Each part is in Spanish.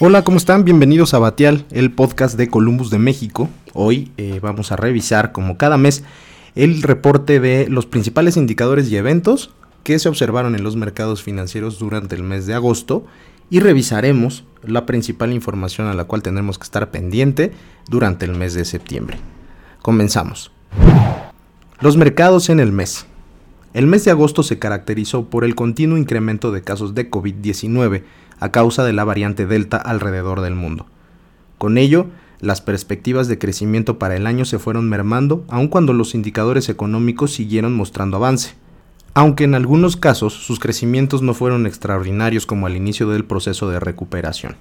Hola, ¿cómo están? Bienvenidos a Batial, el podcast de Columbus de México. Hoy eh, vamos a revisar, como cada mes, el reporte de los principales indicadores y eventos que se observaron en los mercados financieros durante el mes de agosto y revisaremos la principal información a la cual tendremos que estar pendiente durante el mes de septiembre. Comenzamos. Los mercados en el mes. El mes de agosto se caracterizó por el continuo incremento de casos de COVID-19 a causa de la variante Delta alrededor del mundo. Con ello, las perspectivas de crecimiento para el año se fueron mermando, aun cuando los indicadores económicos siguieron mostrando avance. Aunque en algunos casos sus crecimientos no fueron extraordinarios como al inicio del proceso de recuperación.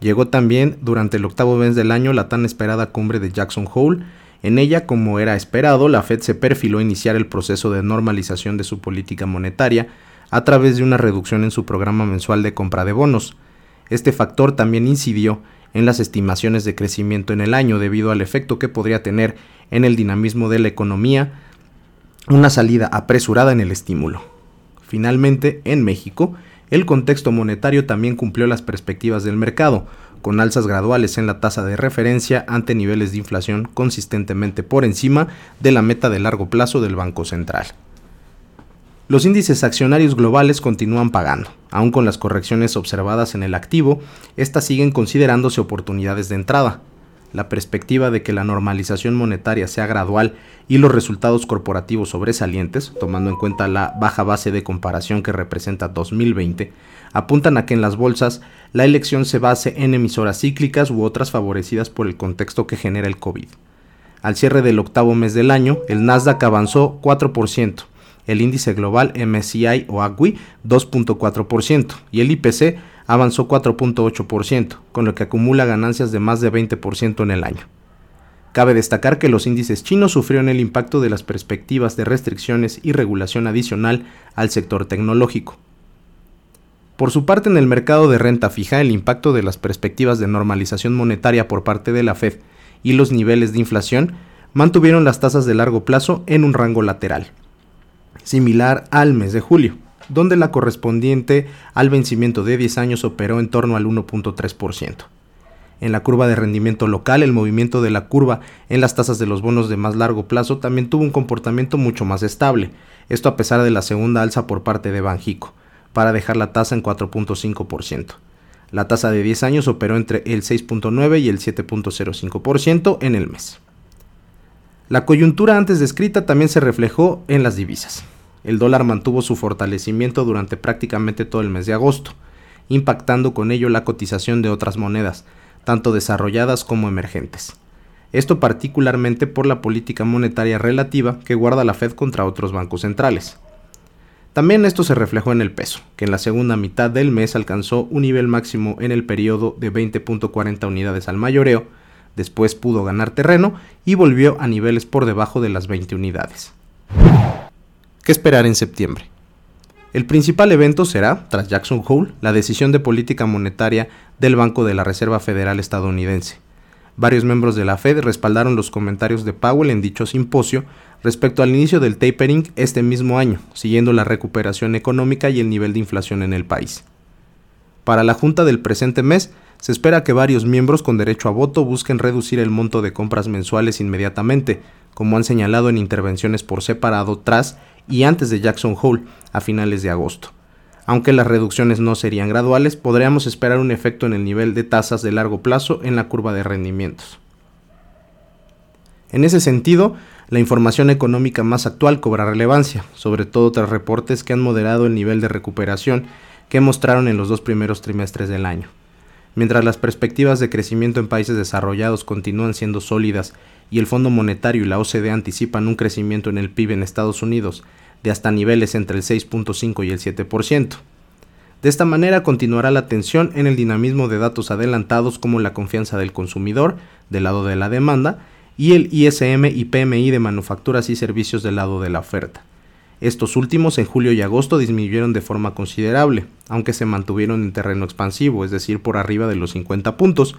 Llegó también durante el octavo mes del año la tan esperada cumbre de Jackson Hole. En ella, como era esperado, la Fed se perfiló a iniciar el proceso de normalización de su política monetaria, a través de una reducción en su programa mensual de compra de bonos. Este factor también incidió en las estimaciones de crecimiento en el año debido al efecto que podría tener en el dinamismo de la economía una salida apresurada en el estímulo. Finalmente, en México, el contexto monetario también cumplió las perspectivas del mercado, con alzas graduales en la tasa de referencia ante niveles de inflación consistentemente por encima de la meta de largo plazo del Banco Central. Los índices accionarios globales continúan pagando. Aun con las correcciones observadas en el activo, estas siguen considerándose oportunidades de entrada. La perspectiva de que la normalización monetaria sea gradual y los resultados corporativos sobresalientes, tomando en cuenta la baja base de comparación que representa 2020, apuntan a que en las bolsas la elección se base en emisoras cíclicas u otras favorecidas por el contexto que genera el COVID. Al cierre del octavo mes del año, el Nasdaq avanzó 4%, el índice global MSCI o AGWI 2.4% y el IPC avanzó 4.8%, con lo que acumula ganancias de más de 20% en el año. Cabe destacar que los índices chinos sufrieron el impacto de las perspectivas de restricciones y regulación adicional al sector tecnológico. Por su parte, en el mercado de renta fija, el impacto de las perspectivas de normalización monetaria por parte de la Fed y los niveles de inflación mantuvieron las tasas de largo plazo en un rango lateral similar al mes de julio, donde la correspondiente al vencimiento de 10 años operó en torno al 1.3%. En la curva de rendimiento local, el movimiento de la curva en las tasas de los bonos de más largo plazo también tuvo un comportamiento mucho más estable, esto a pesar de la segunda alza por parte de Banjico, para dejar la tasa en 4.5%. La tasa de 10 años operó entre el 6.9 y el 7.05% en el mes. La coyuntura antes descrita también se reflejó en las divisas el dólar mantuvo su fortalecimiento durante prácticamente todo el mes de agosto, impactando con ello la cotización de otras monedas, tanto desarrolladas como emergentes. Esto particularmente por la política monetaria relativa que guarda la Fed contra otros bancos centrales. También esto se reflejó en el peso, que en la segunda mitad del mes alcanzó un nivel máximo en el periodo de 20.40 unidades al mayoreo, después pudo ganar terreno y volvió a niveles por debajo de las 20 unidades. ¿Qué esperar en septiembre? El principal evento será, tras Jackson Hole, la decisión de política monetaria del Banco de la Reserva Federal estadounidense. Varios miembros de la Fed respaldaron los comentarios de Powell en dicho simposio respecto al inicio del tapering este mismo año, siguiendo la recuperación económica y el nivel de inflación en el país. Para la Junta del presente mes, se espera que varios miembros con derecho a voto busquen reducir el monto de compras mensuales inmediatamente, como han señalado en intervenciones por separado tras y antes de Jackson Hole a finales de agosto. Aunque las reducciones no serían graduales, podríamos esperar un efecto en el nivel de tasas de largo plazo en la curva de rendimientos. En ese sentido, la información económica más actual cobra relevancia, sobre todo tras reportes que han moderado el nivel de recuperación que mostraron en los dos primeros trimestres del año. Mientras las perspectivas de crecimiento en países desarrollados continúan siendo sólidas y el Fondo Monetario y la OCDE anticipan un crecimiento en el PIB en Estados Unidos de hasta niveles entre el 6.5 y el 7%. De esta manera continuará la tensión en el dinamismo de datos adelantados como la confianza del consumidor del lado de la demanda y el ISM y PMI de manufacturas y servicios del lado de la oferta. Estos últimos en julio y agosto disminuyeron de forma considerable, aunque se mantuvieron en terreno expansivo, es decir, por arriba de los 50 puntos,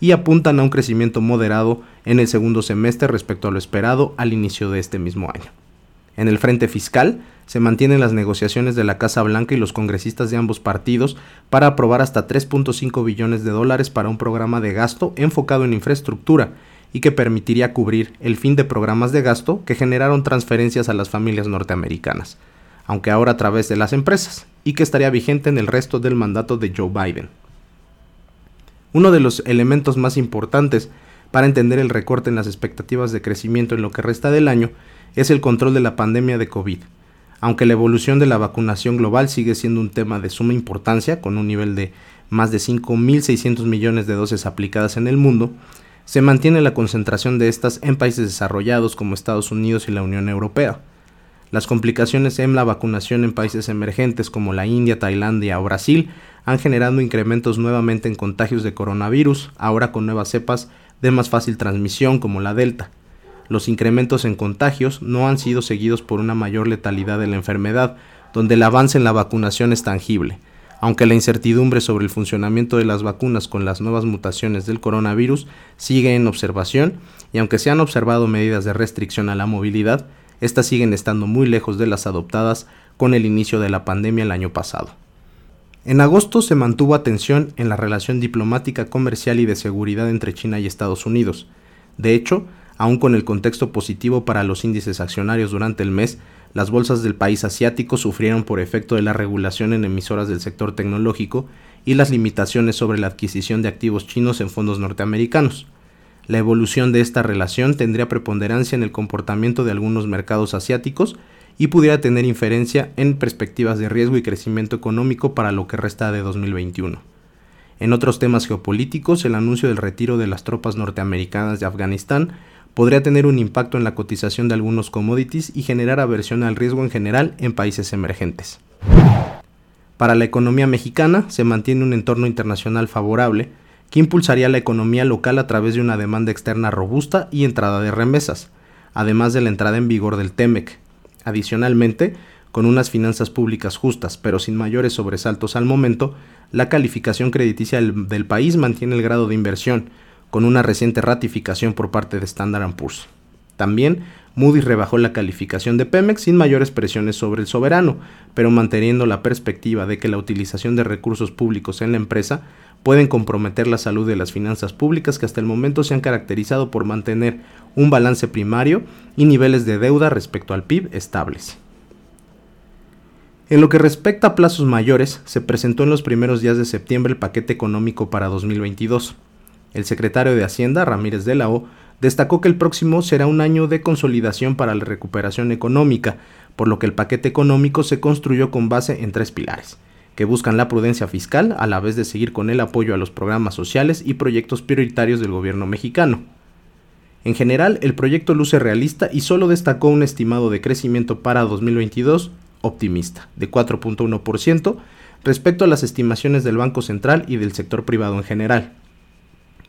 y apuntan a un crecimiento moderado en el segundo semestre respecto a lo esperado al inicio de este mismo año. En el frente fiscal, se mantienen las negociaciones de la Casa Blanca y los congresistas de ambos partidos para aprobar hasta 3.5 billones de dólares para un programa de gasto enfocado en infraestructura y que permitiría cubrir el fin de programas de gasto que generaron transferencias a las familias norteamericanas, aunque ahora a través de las empresas, y que estaría vigente en el resto del mandato de Joe Biden. Uno de los elementos más importantes para entender el recorte en las expectativas de crecimiento en lo que resta del año es el control de la pandemia de COVID, aunque la evolución de la vacunación global sigue siendo un tema de suma importancia, con un nivel de más de 5.600 millones de dosis aplicadas en el mundo, se mantiene la concentración de estas en países desarrollados como Estados Unidos y la Unión Europea. Las complicaciones en la vacunación en países emergentes como la India, Tailandia o Brasil han generado incrementos nuevamente en contagios de coronavirus, ahora con nuevas cepas de más fácil transmisión como la Delta los incrementos en contagios no han sido seguidos por una mayor letalidad de la enfermedad, donde el avance en la vacunación es tangible. Aunque la incertidumbre sobre el funcionamiento de las vacunas con las nuevas mutaciones del coronavirus sigue en observación, y aunque se han observado medidas de restricción a la movilidad, estas siguen estando muy lejos de las adoptadas con el inicio de la pandemia el año pasado. En agosto se mantuvo atención en la relación diplomática, comercial y de seguridad entre China y Estados Unidos. De hecho, Aún con el contexto positivo para los índices accionarios durante el mes, las bolsas del país asiático sufrieron por efecto de la regulación en emisoras del sector tecnológico y las limitaciones sobre la adquisición de activos chinos en fondos norteamericanos. La evolución de esta relación tendría preponderancia en el comportamiento de algunos mercados asiáticos y pudiera tener inferencia en perspectivas de riesgo y crecimiento económico para lo que resta de 2021. En otros temas geopolíticos, el anuncio del retiro de las tropas norteamericanas de Afganistán podría tener un impacto en la cotización de algunos commodities y generar aversión al riesgo en general en países emergentes. Para la economía mexicana se mantiene un entorno internacional favorable que impulsaría la economía local a través de una demanda externa robusta y entrada de remesas, además de la entrada en vigor del TEMEC. Adicionalmente, con unas finanzas públicas justas pero sin mayores sobresaltos al momento, la calificación crediticia del, país mantiene el grado de inversión, con una reciente ratificación por parte de Standard Poor's. También, Moody's rebajó la calificación de Pemex sin mayores presiones sobre el soberano, pero manteniendo la perspectiva de que la utilización de recursos públicos en la empresa pueden comprometer la salud de las finanzas públicas que hasta el momento se han caracterizado por mantener un balance primario y niveles de deuda respecto al PIB estables. En lo que respecta a plazos mayores, se presentó en los primeros días de septiembre el paquete económico para 2022. El secretario de Hacienda, Ramírez de la O, destacó que el próximo será un año de consolidación para la recuperación económica, por lo que el paquete económico se construyó con base en tres pilares, que buscan la prudencia fiscal a la vez de seguir con el apoyo a los programas sociales y proyectos prioritarios del gobierno mexicano. En general, el proyecto luce realista y solo destacó un estimado de crecimiento para 2022 optimista, de 4.1%, respecto a las estimaciones del Banco Central y del sector privado en general.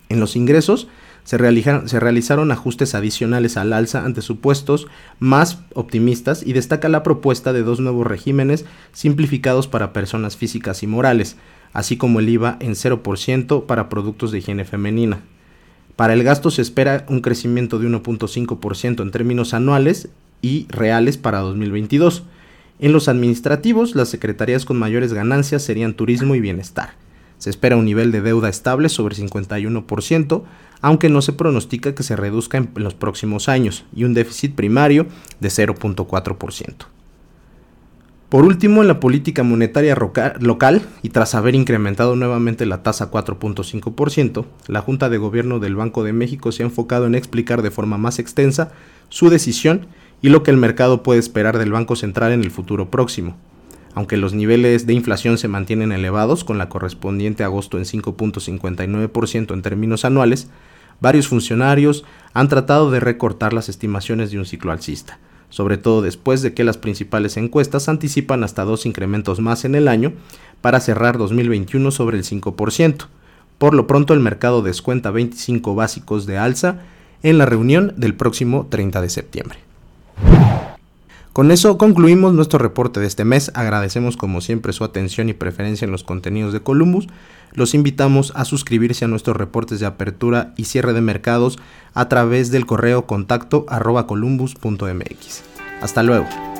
En los ingresos se, realizaron ajustes adicionales al alza ante supuestos más optimistas y destaca la propuesta de dos nuevos regímenes simplificados para personas físicas y morales, así como el IVA en 0% para productos de higiene femenina. Para el gasto se espera un crecimiento de 1.5% en términos anuales y reales para 2022. En los administrativos, las secretarías con mayores ganancias serían turismo y bienestar. Se espera un nivel de deuda estable sobre 51%, aunque no se pronostica que se reduzca en los próximos años, y un déficit primario de 0.4%. Por último, en la política monetaria local, y tras haber incrementado nuevamente la tasa 4.5%, la Junta de Gobierno del Banco de México se ha enfocado en explicar de forma más extensa su decisión y lo que el mercado puede esperar del Banco Central en el futuro próximo, aunque los niveles de inflación se mantienen elevados, con la correspondiente agosto en 5.59% en términos anuales, varios funcionarios han tratado de recortar las estimaciones de un ciclo alcista, sobre todo después de que las principales encuestas anticipan hasta dos incrementos más en el año para cerrar 2021 sobre el 5%. Por lo pronto el mercado descuenta 25 básicos de alza en la reunión del próximo 30 de septiembre. Con eso concluimos nuestro reporte de este mes. Agradecemos como siempre su atención y preferencia en los contenidos de Columbus. Los invitamos a suscribirse a nuestros reportes de apertura y cierre de mercados a través del correo contacto arroba columbus.mx. Hasta luego.